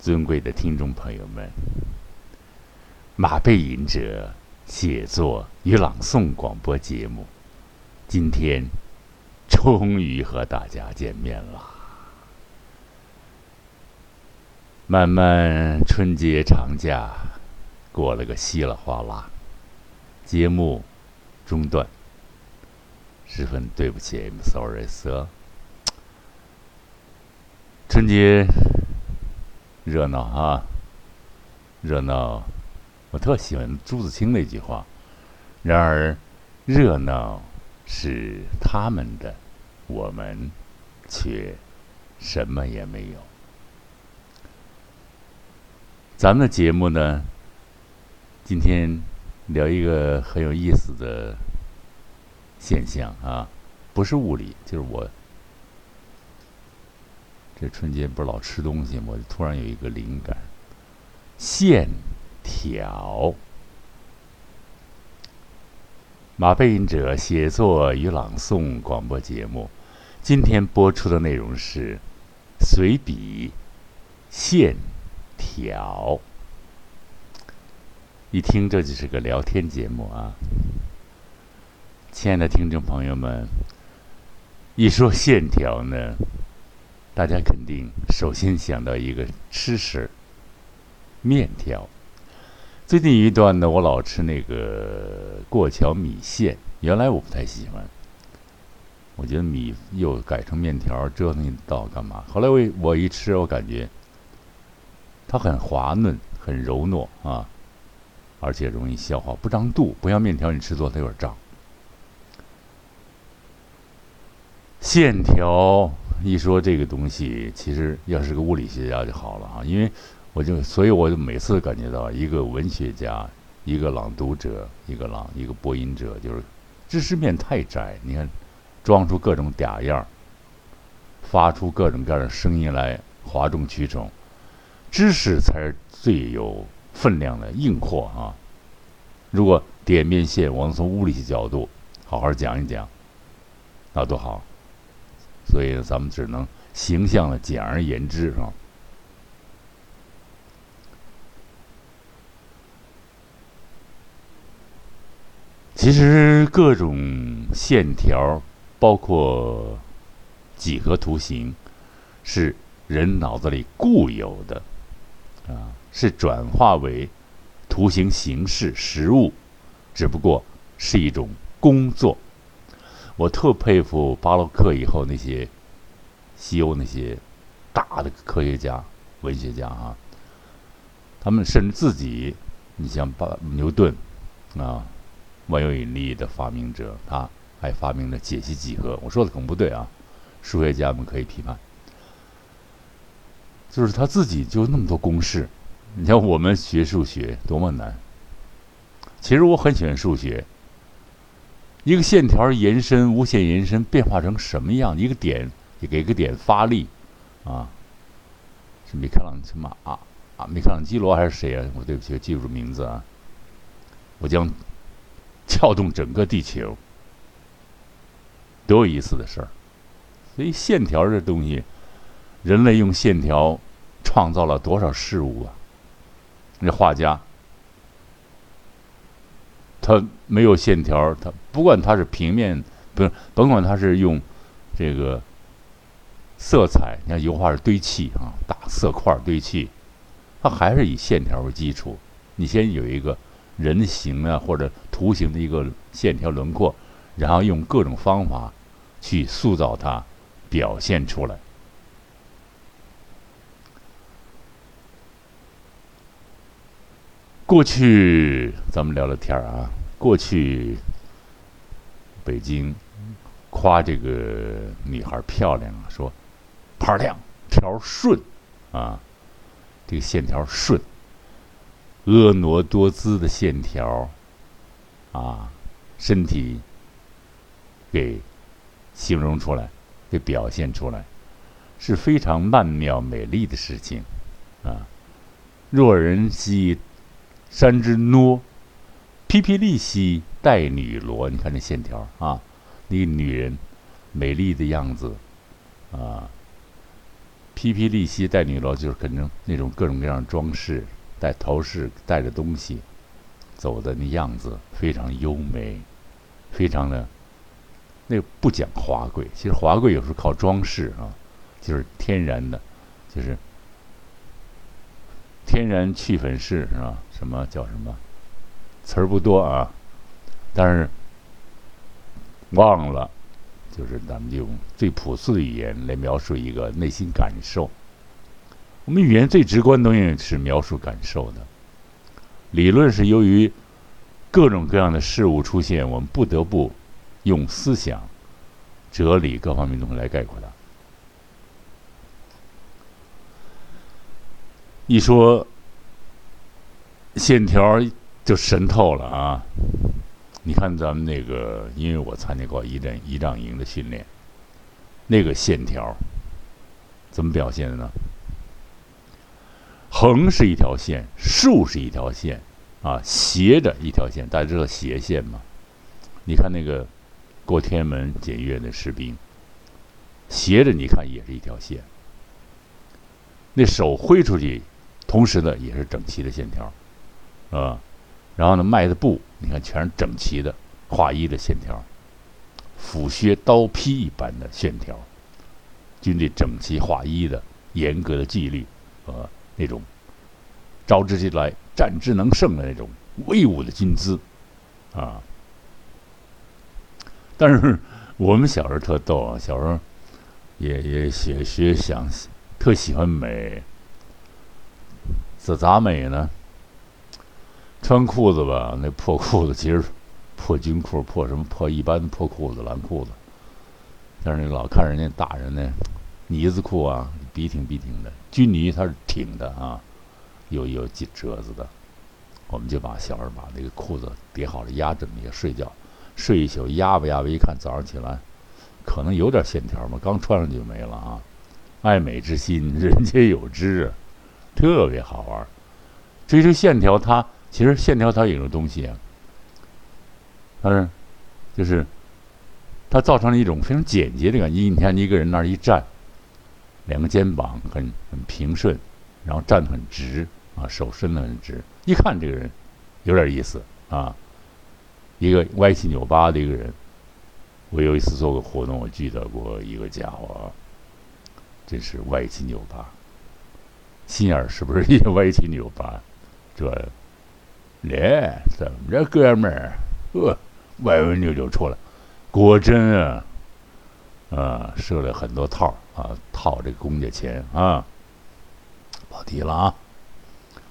尊贵的听众朋友们，马背吟者写作与朗诵广播节目，今天终于和大家见面了。漫漫春节长假过了个稀里哗啦，节目中断，十分对不起，I'm sorry, sir。春节。热闹啊，热闹！我特喜欢朱自清那句话。然而，热闹是他们的，我们却什么也没有。咱们的节目呢，今天聊一个很有意思的现象啊，不是物理，就是我。这春节不是老吃东西吗？我突然有一个灵感：线条。马背影者写作与朗诵广播节目，今天播出的内容是随笔线条。一听这就是个聊天节目啊！亲爱的听众朋友们，一说线条呢？大家肯定首先想到一个吃食——面条。最近一段呢，我老吃那个过桥米线，原来我不太喜欢。我觉得米又改成面条，折腾一道干嘛？后来我我一吃，我感觉它很滑嫩，很柔糯啊，而且容易消化，不胀肚，不像面条，你吃多它有点胀。线条。一说这个东西，其实要是个物理学家就好了啊，因为我就，所以我就每次感觉到一个文学家、一个朗读者、一个朗、一个播音者，就是知识面太窄。你看，装出各种嗲样儿发出各种各样的声音来，哗众取宠，知识才是最有分量的硬货啊！如果点面线，我们从物理学角度好好讲一讲，那多好。所以咱们只能形象的简而言之，是吧？其实各种线条，包括几何图形，是人脑子里固有的，啊，是转化为图形形式实物，只不过是一种工作。我特佩服巴洛克以后那些西欧那些大的科学家、文学家啊，他们甚至自己，你像巴牛顿啊，万有引力的发明者，他还发明了解析几何。我说的可能不对啊，数学家们可以批判。就是他自己就那么多公式，你像我们学数学多么难。其实我很喜欢数学。一个线条延伸，无限延伸，变化成什么样？一个点，给个点发力，啊，是米开朗基罗啊啊，米开朗基罗还是谁啊？我对不起，记不住名字啊。我将撬动整个地球，多有意思的事儿！所以线条这东西，人类用线条创造了多少事物啊？那画家。它没有线条，它不管它是平面，不是甭管它是用这个色彩，你看油画是堆砌啊，大色块堆砌，它还是以线条为基础。你先有一个人形啊或者图形的一个线条轮廓，然后用各种方法去塑造它，表现出来。过去咱们聊聊天儿啊。过去北京夸这个女孩漂亮啊，说盘亮条顺啊，这个线条顺，婀娜多姿的线条啊，身体给形容出来，给表现出来，是非常曼妙美丽的事情啊。若人兮。山之诺，披皮利兮带女罗。你看这线条啊，那个女人美丽的样子啊，披披丽兮带女罗，就是可能那种各种各样的装饰，带头饰，带着东西，走的那样子非常优美，非常的那个不讲华贵。其实华贵有时候靠装饰啊，就是天然的，就是天然去粉饰是吧？什么叫什么词儿不多啊？但是忘了。就是咱们用最朴素的语言来描述一个内心感受。我们语言最直观的东西是描述感受的。理论是由于各种各样的事物出现，我们不得不用思想、哲理各方面东西来概括它。一说线条就神透了啊！你看咱们那个，因为我参加过一战一仗营的训练，那个线条怎么表现的呢？横是一条线，竖是一条线，啊，斜着一条线，大家知道斜线吗？你看那个过天安门检阅的士兵，斜着你看也是一条线，那手挥出去，同时呢也是整齐的线条，啊。然后呢，迈的步，你看全是整齐的画一的线条，斧削刀劈一般的线条，军队整齐划一的严格的纪律，啊，那种招之即来、战之能胜的那种威武的军姿，啊。但是我们小时候特逗啊，小时候也也学学想特喜欢美，这咋美呢？穿裤子吧，那破裤子其实破军裤，破什么破一般的破裤子，蓝裤子。但是你老看人家大人呢，呢子裤啊，笔挺笔挺的，军呢它是挺的啊，有有几褶子的。我们就把小孩把那个裤子叠好了压着那睡觉，睡一宿压吧压吧，一看早上起来，可能有点线条嘛，刚穿上就没了啊。爱美之心，人皆有之，特别好玩。追求线条，它。其实线条它有个东西啊，它是，就是它造成了一种非常简洁的感觉。你看一个人那儿一站，两个肩膀很很平顺，然后站得很直啊，手伸得很直，一看这个人有点意思啊。一个歪七扭八的一个人，我有一次做个活动，我记得过一个家伙，真是歪七扭八，心眼儿是不是也歪七扭八？这。来，咱们这哥们儿，呃，歪歪扭扭出来，果真啊，啊，设了很多套啊，套这公家钱啊，跑题了啊，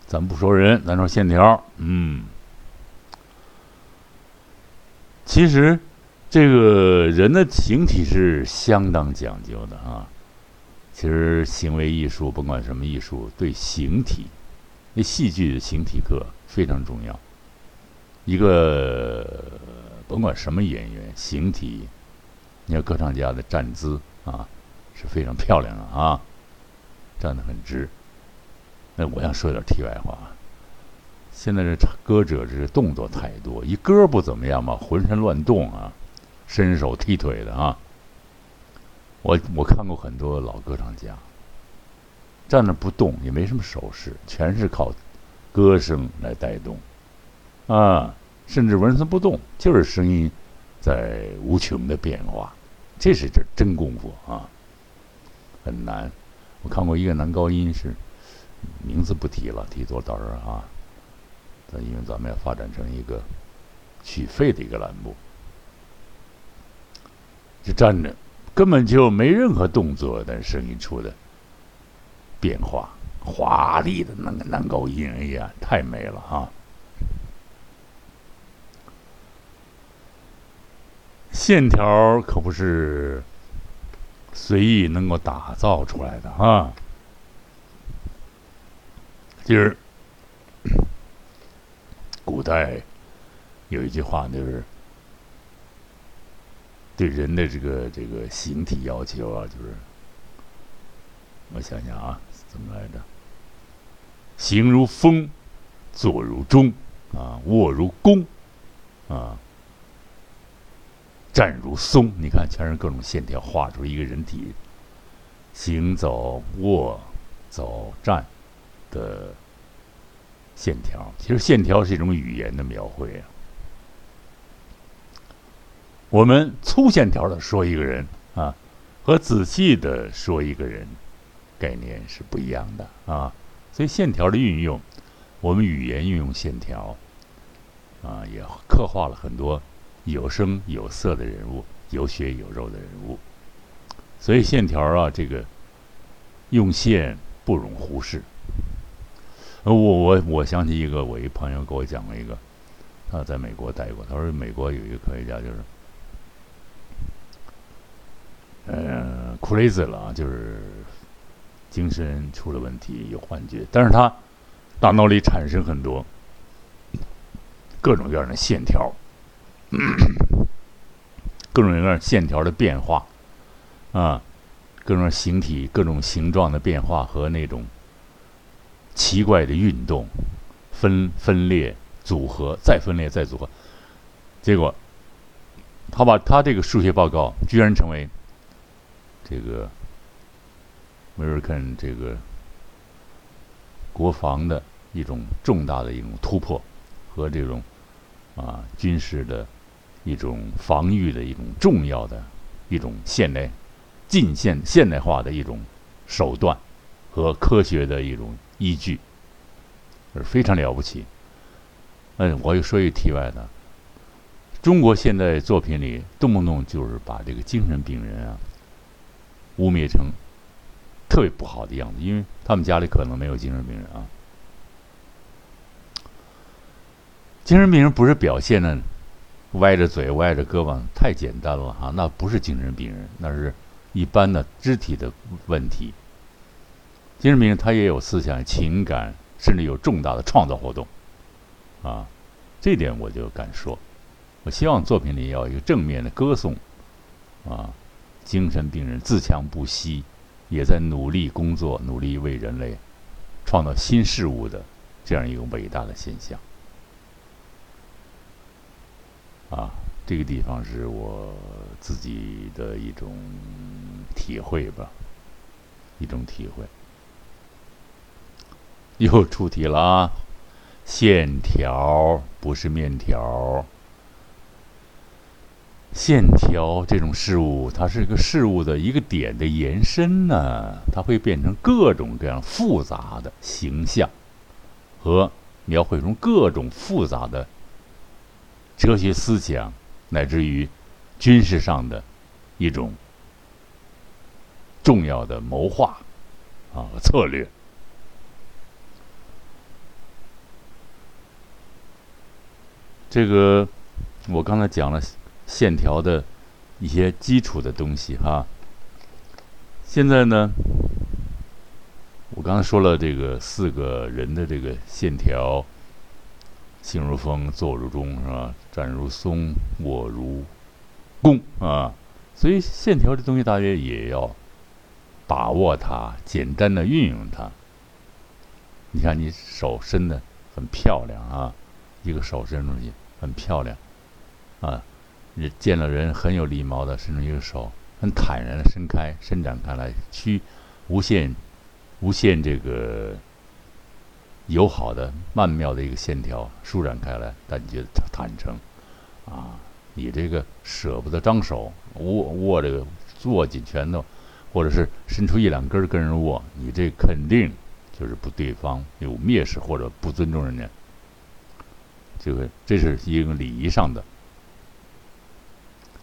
咱不说人，咱说线条，嗯，其实这个人的形体是相当讲究的啊，其实行为艺术，甭管什么艺术，对形体，那戏剧的形体课。非常重要。一个甭管什么演员，形体，你看歌唱家的站姿啊，是非常漂亮的啊，站得很直。那我想说点题外话，现在这歌者这动作太多，一歌不怎么样嘛，浑身乱动啊，伸手踢腿的啊。我我看过很多老歌唱家，站那不动，也没什么手势，全是靠。歌声来带动，啊，甚至纹丝不动，就是声音在无穷的变化，这是这真功夫啊，很难。我看过一个男高音是，名字不提了，提多到时候啊，因为咱们要发展成一个取费的一个栏目，就站着，根本就没任何动作，但声音出的变化。华丽的那个男高音，哎呀，太美了啊！线条可不是随意能够打造出来的啊。今儿 古代有一句话，就是对人的这个这个形体要求啊，就是我想想啊。怎么来着？行如风，坐如钟，啊，卧如弓，啊，站如松。你看，全是各种线条画出一个人体，行走、卧、走、站的线条。其实线条是一种语言的描绘啊。我们粗线条的说一个人啊，和仔细的说一个人，概念是不一样的啊。所以线条的运用，我们语言运用线条啊，也刻画了很多有声有色的人物，有血有肉的人物。所以线条啊，这个用线不容忽视。我我我想起一个，我一朋友给我讲过一个，他在美国待过，他说美国有一个科学家就是。呃，crazy 了，就是精神出了问题，有幻觉。但是他大脑里产生很多各种各样的线条，各种各样线条的变化啊，各种形体、各种形状的变化和那种奇怪的运动，分分裂、组合、再分裂、再组合。结果他把他这个数学报告居然成为。这个梅尔肯这个国防的一种重大的一种突破，和这种啊军事的一种防御的一种重要的一种现代近现现代化的一种手段和科学的一种依据，是非常了不起。嗯，我又说一题外的，中国现在作品里动不动就是把这个精神病人啊。污蔑成特别不好的样子，因为他们家里可能没有精神病人啊。精神病人不是表现的歪着嘴、歪着胳膊，太简单了哈，那不是精神病人，那是一般的肢体的问题。精神病人他也有思想、情感，甚至有重大的创造活动啊。这点我就敢说，我希望作品里要有一个正面的歌颂啊。精神病人自强不息，也在努力工作，努力为人类创造新事物的这样一个伟大的现象。啊，这个地方是我自己的一种体会吧，一种体会。又出题了啊，线条不是面条。线条这种事物，它是一个事物的一个点的延伸呢，它会变成各种各样复杂的形象，和描绘出各种复杂的哲学思想，乃至于军事上的一种重要的谋划啊策略。这个我刚才讲了。线条的一些基础的东西哈。现在呢，我刚才说了这个四个人的这个线条，行如风，坐如钟，是吧？站如松，卧如弓啊。所以线条这东西，大约也要把握它，简单的运用它。你看，你手伸的很漂亮啊，一个手伸出去很漂亮啊。见了人很有礼貌的伸出一个手，很坦然的伸开、伸展开来，去无限、无限这个友好的曼妙的一个线条舒展开来，但你觉得坦诚啊！你这个舍不得张手握握这个握紧拳头，或者是伸出一两根跟人握，你这肯定就是不对方有蔑视或者不尊重人家。这个这是一个礼仪上的。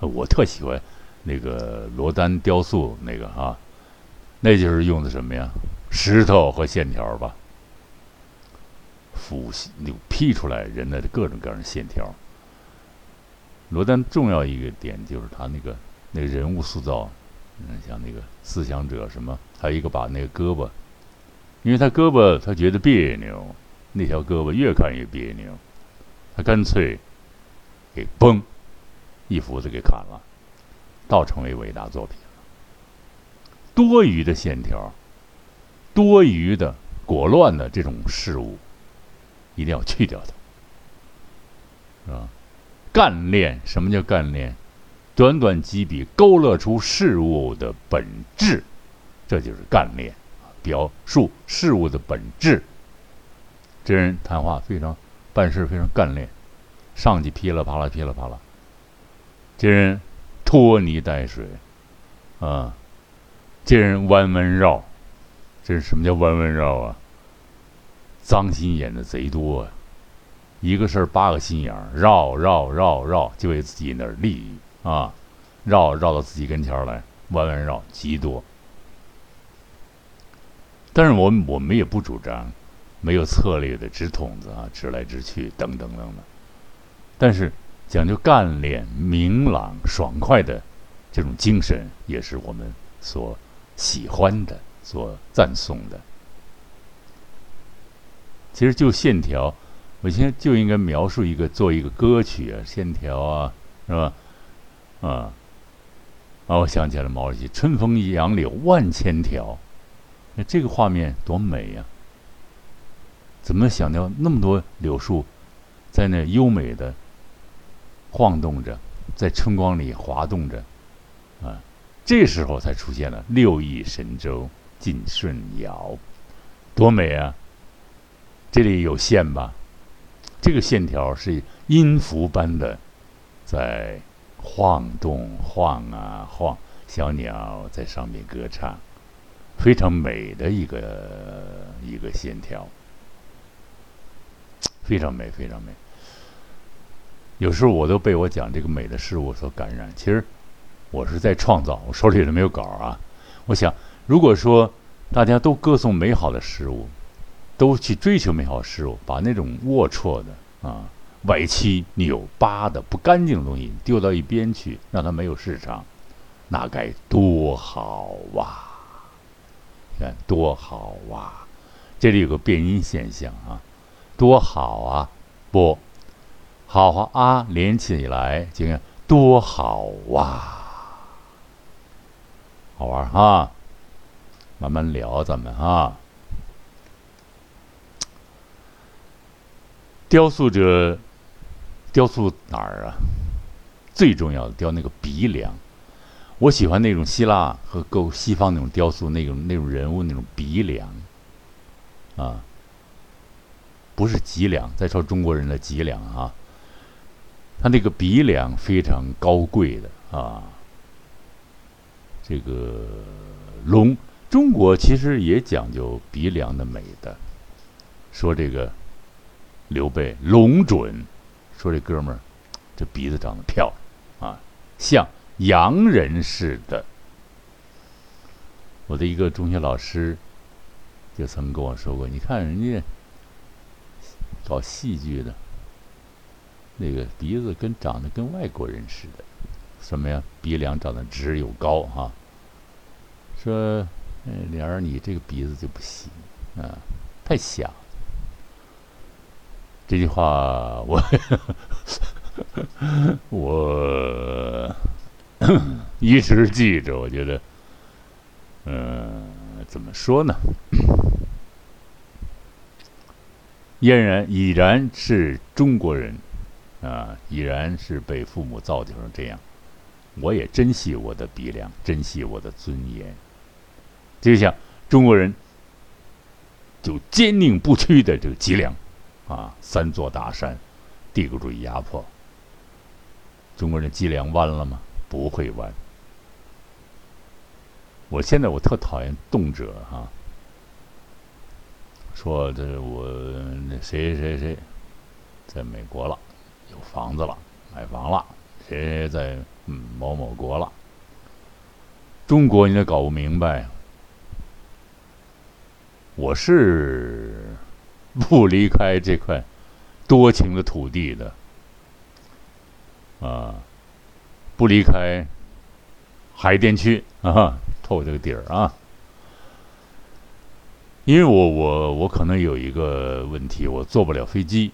我特喜欢那个罗丹雕塑那个啊，那就是用的什么呀？石头和线条吧，复就劈出来人的各种各样的线条。罗丹重要一个点就是他那个那个人物塑造，嗯，像那个思想者什么，还有一个把那个胳膊，因为他胳膊他觉得别扭，那条胳膊越看越别扭，他干脆给崩。一斧子给砍了，倒成为伟大作品了。多余的线条，多余的裹乱的这种事物，一定要去掉它，是吧？干练，什么叫干练？短短几笔勾勒出事物的本质，这就是干练，表述事物的本质。这人谈话非常，办事非常干练，上去噼里啪啦噼里啪啦。这人拖泥带水，啊，这人弯弯绕，这是什么叫弯弯绕啊？脏心眼的贼多啊！一个事儿八个心眼儿，绕绕绕绕，就为自己那儿利益啊，绕绕到自己跟前儿来，弯弯绕极多。但是我我们也不主张没有策略的直筒子啊，直来直去等等等等。但是讲究干练、明朗、爽快的这种精神，也是我们所喜欢的、所赞颂的。其实就线条。我现在就应该描述一个，做一个歌曲啊，线条啊，是吧？啊，啊，我想起来毛主席“春风杨柳万千条”，那这个画面多美呀！怎么想到那么多柳树在那优美的晃动着，在春光里滑动着啊？这时候才出现了“六艺神州尽舜尧”，多美啊！这里有线吧？这个线条是音符般的，在晃动、晃啊晃，小鸟在上面歌唱，非常美的一个一个线条，非常美，非常美。有时候我都被我讲这个美的事物所感染。其实我是在创造，我手里头没有稿啊。我想，如果说大家都歌颂美好的事物。都去追求美好事物，把那种龌龊的啊、歪七扭八的不干净的东西丢到一边去，让它没有市场，那该多好哇！看多好哇！这里有个变音现象啊，多好啊！不，好和啊连起来，就看多好哇！好玩哈，慢慢聊咱们哈。雕塑者雕塑哪儿啊？最重要的雕那个鼻梁。我喜欢那种希腊和够西方那种雕塑，那种那种人物那种鼻梁啊，不是脊梁。再说中国人的脊梁啊，他那个鼻梁非常高贵的啊。这个龙，中国其实也讲究鼻梁的美的，说这个。刘备龙准说：“这哥们儿，这鼻子长得漂亮啊，像洋人似的。”我的一个中学老师就曾跟我说过：“你看人家搞戏剧的，那个鼻子跟长得跟外国人似的，什么呀？鼻梁长得直又高哈。说，嗯，莲儿，你这个鼻子就不行啊，太小。”这句话我 我 一直记着。我觉得，嗯，怎么说呢？嫣然已然是中国人啊，已然是被父母造就成这样。我也珍惜我的鼻梁，珍惜我的尊严。就像中国人，就坚定不屈的这个脊梁。啊，三座大山，帝国主义压迫。中国人脊梁弯了吗？不会弯。我现在我特讨厌动辄哈，说这我那谁谁谁，在美国了，有房子了，买房了，谁在嗯某某国了。中国你得搞不明白，我是。不离开这块多情的土地的啊，不离开海淀区啊，透这个底儿啊。因为我我我可能有一个问题，我坐不了飞机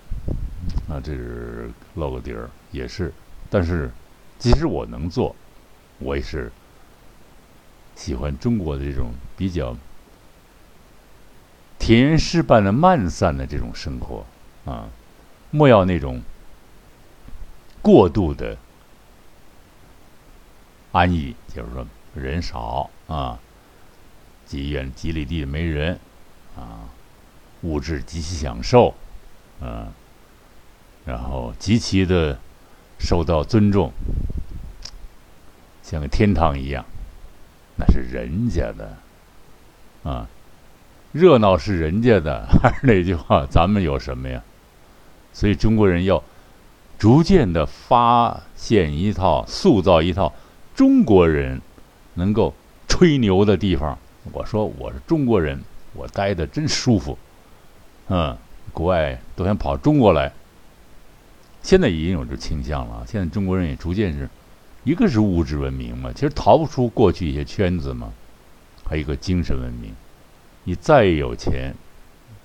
啊，这是露个底儿也是。但是即使我能做，我也是喜欢中国的这种比较。田园诗般的慢散的这种生活，啊，莫要那种过度的安逸，就是说人少啊，极远几里地没人，啊，物质极其享受，嗯，然后极其的受到尊重，像个天堂一样，那是人家的，啊，热闹是人家的，还是那句话，咱们有什么呀？所以中国人要逐渐的发现一套、塑造一套中国人能够吹牛的地方。我说我是中国人，我待的真舒服，嗯，国外都想跑中国来。现在已经有这倾向了，现在中国人也逐渐是，一个是物质文明嘛，其实逃不出过去一些圈子嘛，还有一个精神文明。你再有钱，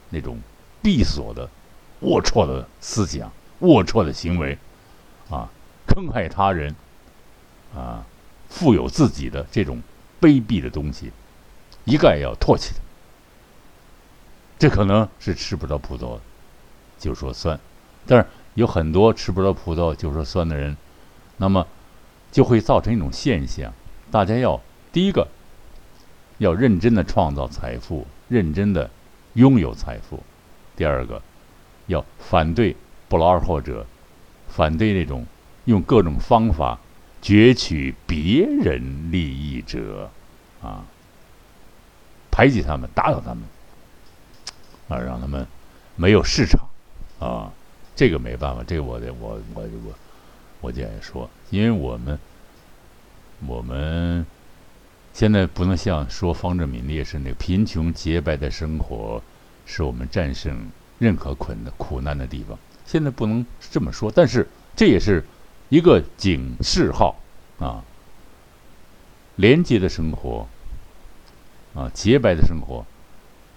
那种闭锁的。龌龊的思想，龌龊的行为，啊，坑害他人，啊，富有自己的这种卑鄙的东西，一概要唾弃的。这可能是吃不着葡萄就说酸，但是有很多吃不着葡萄就说酸的人，那么就会造成一种现象：大家要第一个要认真的创造财富，认真的拥有财富；第二个。要反对不劳而获者，反对那种用各种方法攫取别人利益者，啊，排挤他们，打倒他们，啊，让他们没有市场，啊，这个没办法，这个我得我我我我建议说，因为我们我们现在不能像说方志敏烈士那个贫穷洁白的生活，是我们战胜。任何困的苦难的地方，现在不能这么说，但是这也是一个警示号啊。廉洁的生活，啊，洁白的生活，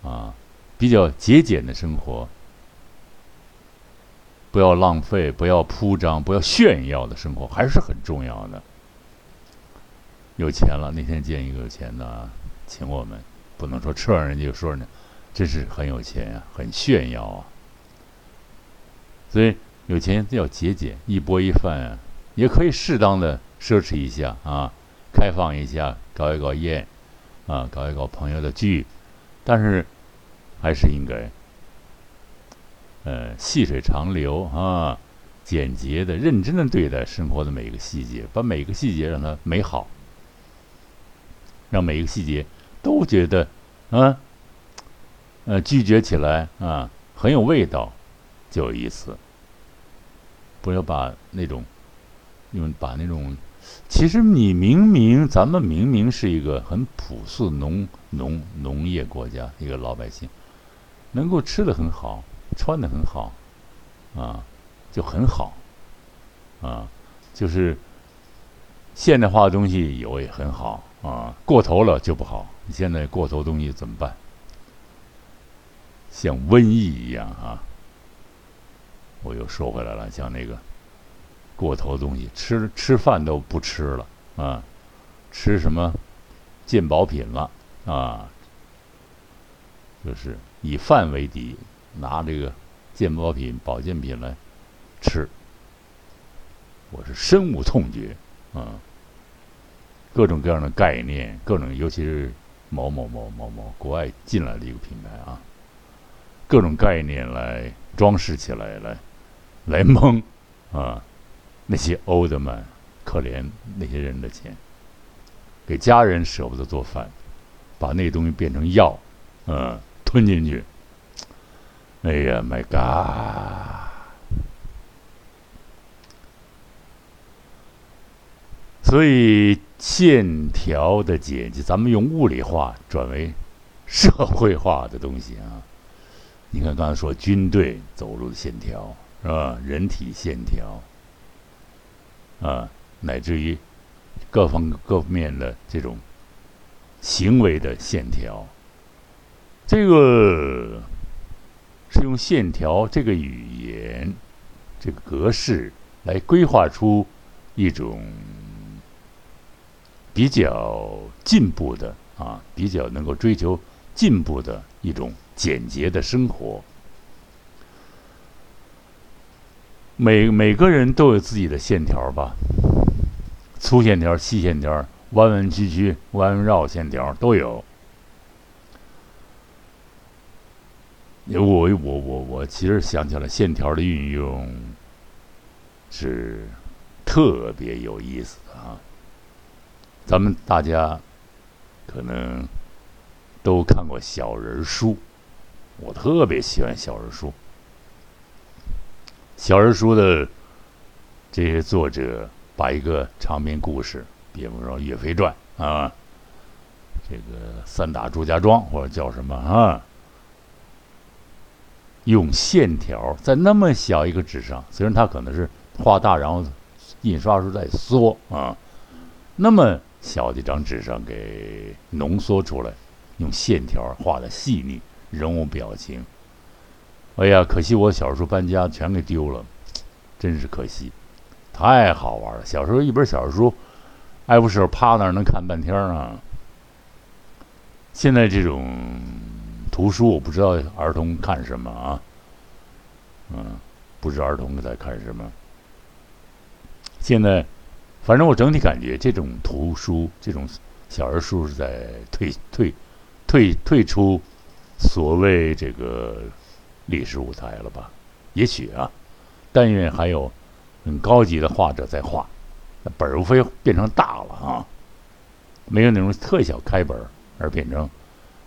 啊，比较节俭的生活，不要浪费，不要铺张，不要炫耀的生活，还是很重要的。有钱了，那天见一个有钱的，请我们，不能说吃完人家就说呢。真是很有钱呀，很炫耀啊！所以有钱要节俭，一钵一饭啊，也可以适当的奢侈一下啊，开放一下，搞一搞宴，啊，搞一搞朋友的聚，但是还是应该，呃，细水长流啊，简洁的、认真的对待生活的每一个细节，把每一个细节让它美好，让每一个细节都觉得啊。呃，咀嚼起来啊，很有味道，就有意思。不要把那种，用把那种，其实你明明咱们明明是一个很朴素农农农业国家，一个老百姓，能够吃的很好，穿的很好，啊，就很好，啊，就是现代化的东西有也很好啊，过头了就不好。你现在过头东西怎么办？像瘟疫一样啊！我又说回来了，像那个过头东西，吃吃饭都不吃了啊，吃什么健保品了啊？就是以饭为敌，拿这个健保品、保健品来吃，我是深恶痛绝啊！各种各样的概念，各种尤其是某某某某某国外进来的一个品牌啊。各种概念来装饰起来，来来蒙啊那些欧德曼，可怜那些人的钱，给家人舍不得做饭，把那东西变成药，嗯，吞进去。哎呀，My God！所以线条的剪辑，咱们用物理化转为社会化的东西啊。你看，刚才说军队走路的线条是吧？人体线条啊，乃至于各方各面的这种行为的线条，这个用线条这个语言、这个格式来规划出一种比较进步的啊，比较能够追求进步的一种。简洁的生活，每每个人都有自己的线条吧，粗线条、细线条、弯弯曲曲、弯弯绕线条都有，我我我我其实想起来，线条的运用是特别有意思的啊。咱们大家可能都看过小人书，我特别喜欢小人书。小人书的这些作者把一个长篇故事，比方说《岳飞传》啊，这个三打祝家庄或者叫什么啊？用线条在那么小一个纸上，虽然它可能是画大，然后印刷时候再缩啊，那么小的一张纸上给浓缩出来，用线条画的细腻，人物表情。哎呀，可惜我小时候搬家全给丢了，真是可惜，太好玩了。小时候一本小说，爱不释手趴那儿能看半天啊。现在这种。图书我不知道儿童看什么啊，嗯，不知儿童在看什么。现在，反正我整体感觉这种图书、这种小人书是在退退退退出所谓这个历史舞台了吧？也许啊，但愿还有很高级的画者在画，本儿无非变成大了啊，没有那种特小开本而变成。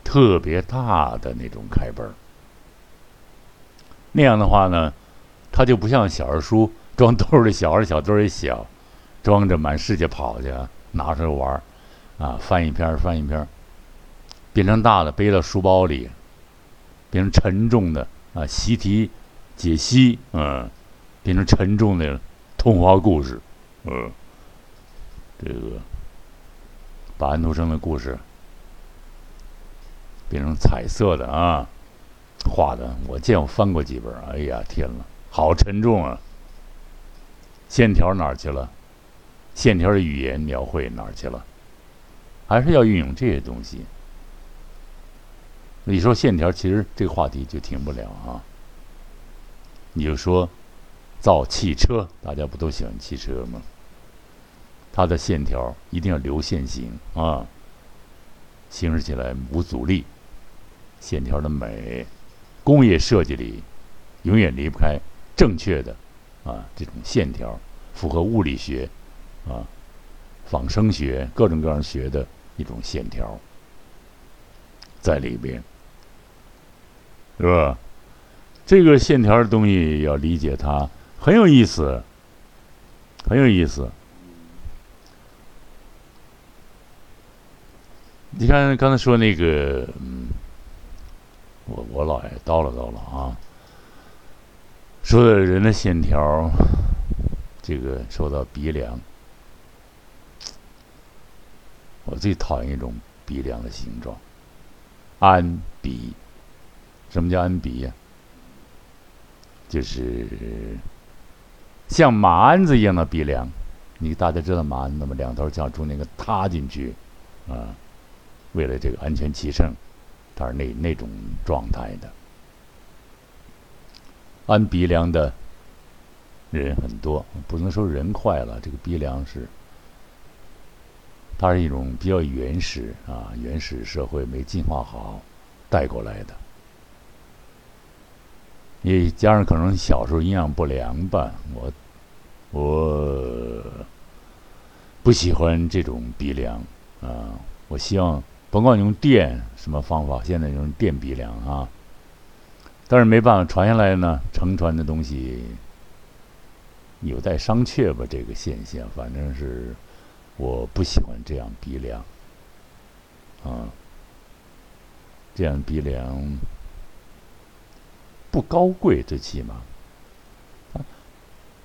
特别大的那种开本儿那样的话呢，它就不像小儿书 装兜里小，儿小兜里小，装着满世界跑去，拿出来玩啊，翻一篇翻一篇变成大的背到书包里，变成沉重的啊，习题解析，嗯，变成沉重的童话故事，嗯，这个把安徒生的故事。变成彩色的啊，画的我见我翻过几本，哎呀天呐，好沉重啊！线条哪儿去了？线条的语言描绘哪儿去了？还是要运用这些东西。你说线条，其实这个话题就停不了啊。你就说造汽车，大家不都喜欢汽车吗？它的线条一定要流线型啊，行驶起来无阻力。线条的美，工业设计里永远离不开正确的啊这种线条，符合物理学啊仿生学各种各样学的一种线条在里边，是吧？这个线条的东西要理解它很有意思，很有意思。你看刚才说那个。我我姥爷叨唠叨唠啊，说的人的线条，这个说到鼻梁，我最讨厌一种鼻梁的形状，安鼻。什么叫安鼻呀？就是像马鞍子一样的鼻梁。你大家知道马鞍子吗？两头夹住那个塌进去，啊，为了这个安全骑乘。他是那那种状态的，安鼻梁的人很多，不能说人坏了，这个鼻梁是，它是一种比较原始啊，原始社会没进化好带过来的，也加上可能小时候营养不良吧，我我不喜欢这种鼻梁啊，我希望。甭管你用电什么方法，现在用电鼻梁啊，但是没办法传下来呢，承传的东西有待商榷吧。这个现象，反正是我不喜欢这样鼻梁啊，这样鼻梁不高贵，最起码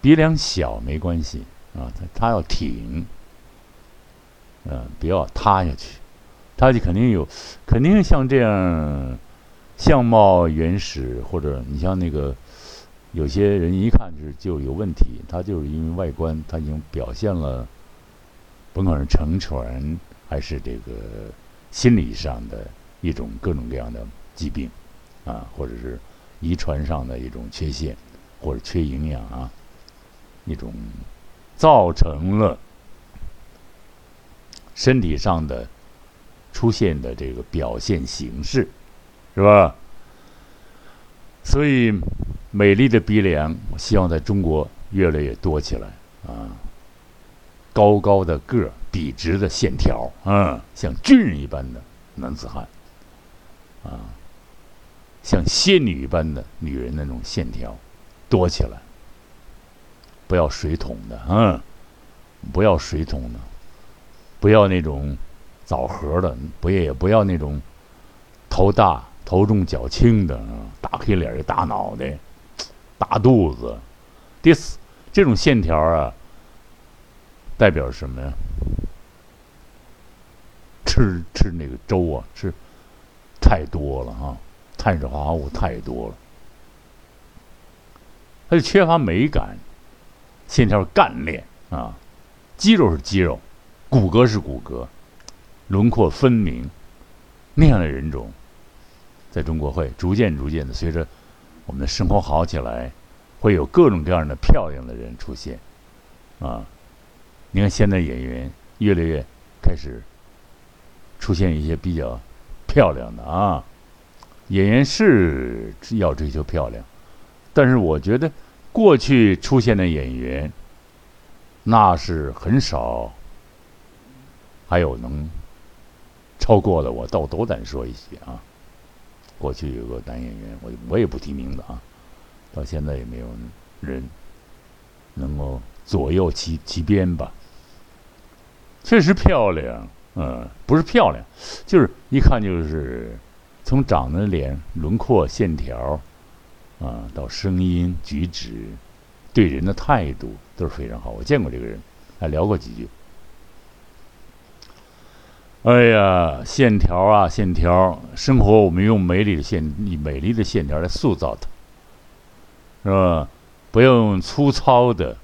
鼻梁小没关系啊，它它要挺，嗯，不要塌下去。他就肯定有，肯定像这样相貌原始，或者你像那个有些人一看就是就有问题，他就是因为外观他已经表现了，甭管是承传还是这个心理上的一种各种各样的疾病啊，或者是遗传上的一种缺陷，或者缺营养啊，一种造成了身体上的。出现的这个表现形式，是吧？所以，美丽的鼻梁，我希望在中国越来越多起来啊！高高的个，笔直的线条，嗯，像军人一般的男子汉，啊，像仙女一般的女人那种线条，多起来。不要水桶的，嗯，不要水桶的，不要那种枣核的，不也不要那种头大头重脚轻的，大黑脸大脑袋，大肚子，第四这种线条啊，代表什么呀？吃吃那个粥啊，吃太多了啊，碳水化合物太多了，他就缺乏美感。线条干练啊，肌肉是肌肉，骨骼是骨骼，轮廓分明，那样的人种，在中国会逐渐逐渐的随着我们的生活好起来，会有各种各样的漂亮的人出现，啊，你看现在演员越来越开始出现一些比较漂亮的啊，演员是要追求漂亮，但是我觉得。过去出现的演员，那是很少，还有能超过的，我倒斗胆说一些啊。过去有个男演员，我我也不提名字啊，到现在也没有人能够左右其其边吧。确实漂亮，嗯，不是漂亮，就是一看就是从长的脸轮廓线条。啊，到声音、举止，对人的态度都是非常好。我见过这个人，还聊过几句。哎呀，线条啊，线条，生活我们用美丽的线、以美丽的线条来塑造它，是吧？不要用粗糙的、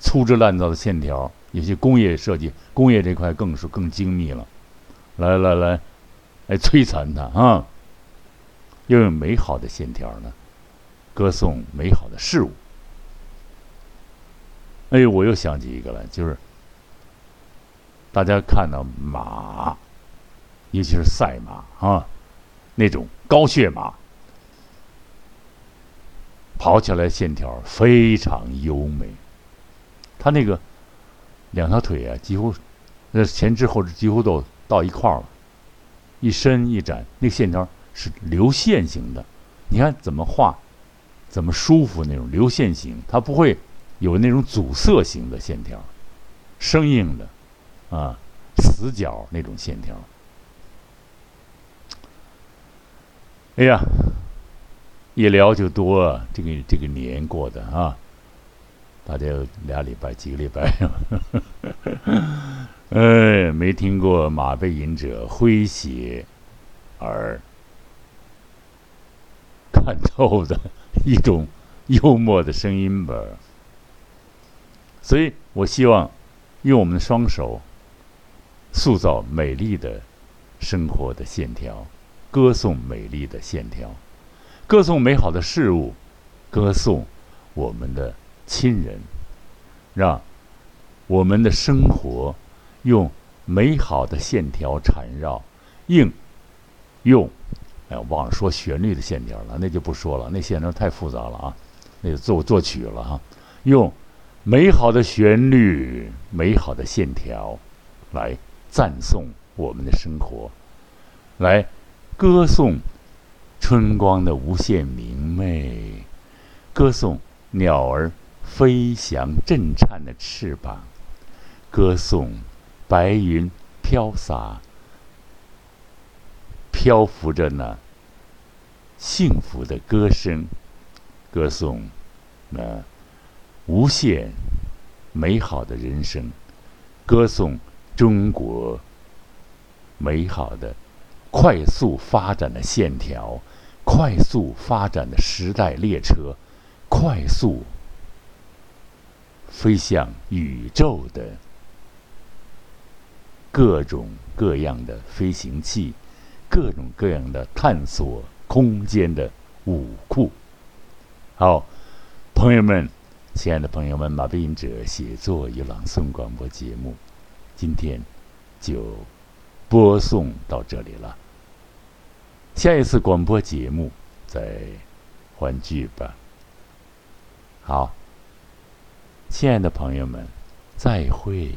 粗制滥造的线条。有些工业设计，工业这块更是更精密了。来来来，来摧残它啊！要用美好的线条呢。歌颂美好的事物。哎，我又想起一个来，就是大家看到马，尤其是赛马啊，那种高血马，跑起来线条非常优美。他那个两条腿啊，几乎那前肢后肢几乎都到一块儿了，一伸一展，那个线条是流线型的。你看怎么画？怎么舒服那种流线型，它不会有那种阻塞型的线条，生硬的，啊，死角那种线条。哎呀，一聊就多，这个这个年过的啊，大家俩礼拜几个礼拜，哎，没听过马背吟者诙谐而看透的。一种幽默的声音吧，所以我希望用我们的双手塑造美丽的生活的线条，歌颂美丽的线条，歌颂美好的事物，歌颂我们的亲人，让我们的生活用美好的线条缠绕，应用。哎，忘了说旋律的线条了，那就不说了，那线条太复杂了啊，那就作作曲了哈。用美好的旋律、美好的线条来赞颂我们的生活，来歌颂春光的无限明媚，歌颂鸟儿飞翔震颤的翅膀，歌颂白云飘洒。漂浮着呢，幸福的歌声，歌颂那无限美好的人生，歌颂中国美好的快速发展的线条，快速发展的时代列车，快速飞向宇宙的各种各样的飞行器。各种各样的探索空间的武库。好，朋友们，亲爱的朋友们，马背吟者写作与朗诵广播节目，今天就播送到这里了。下一次广播节目再欢聚吧。好，亲爱的朋友们，再会。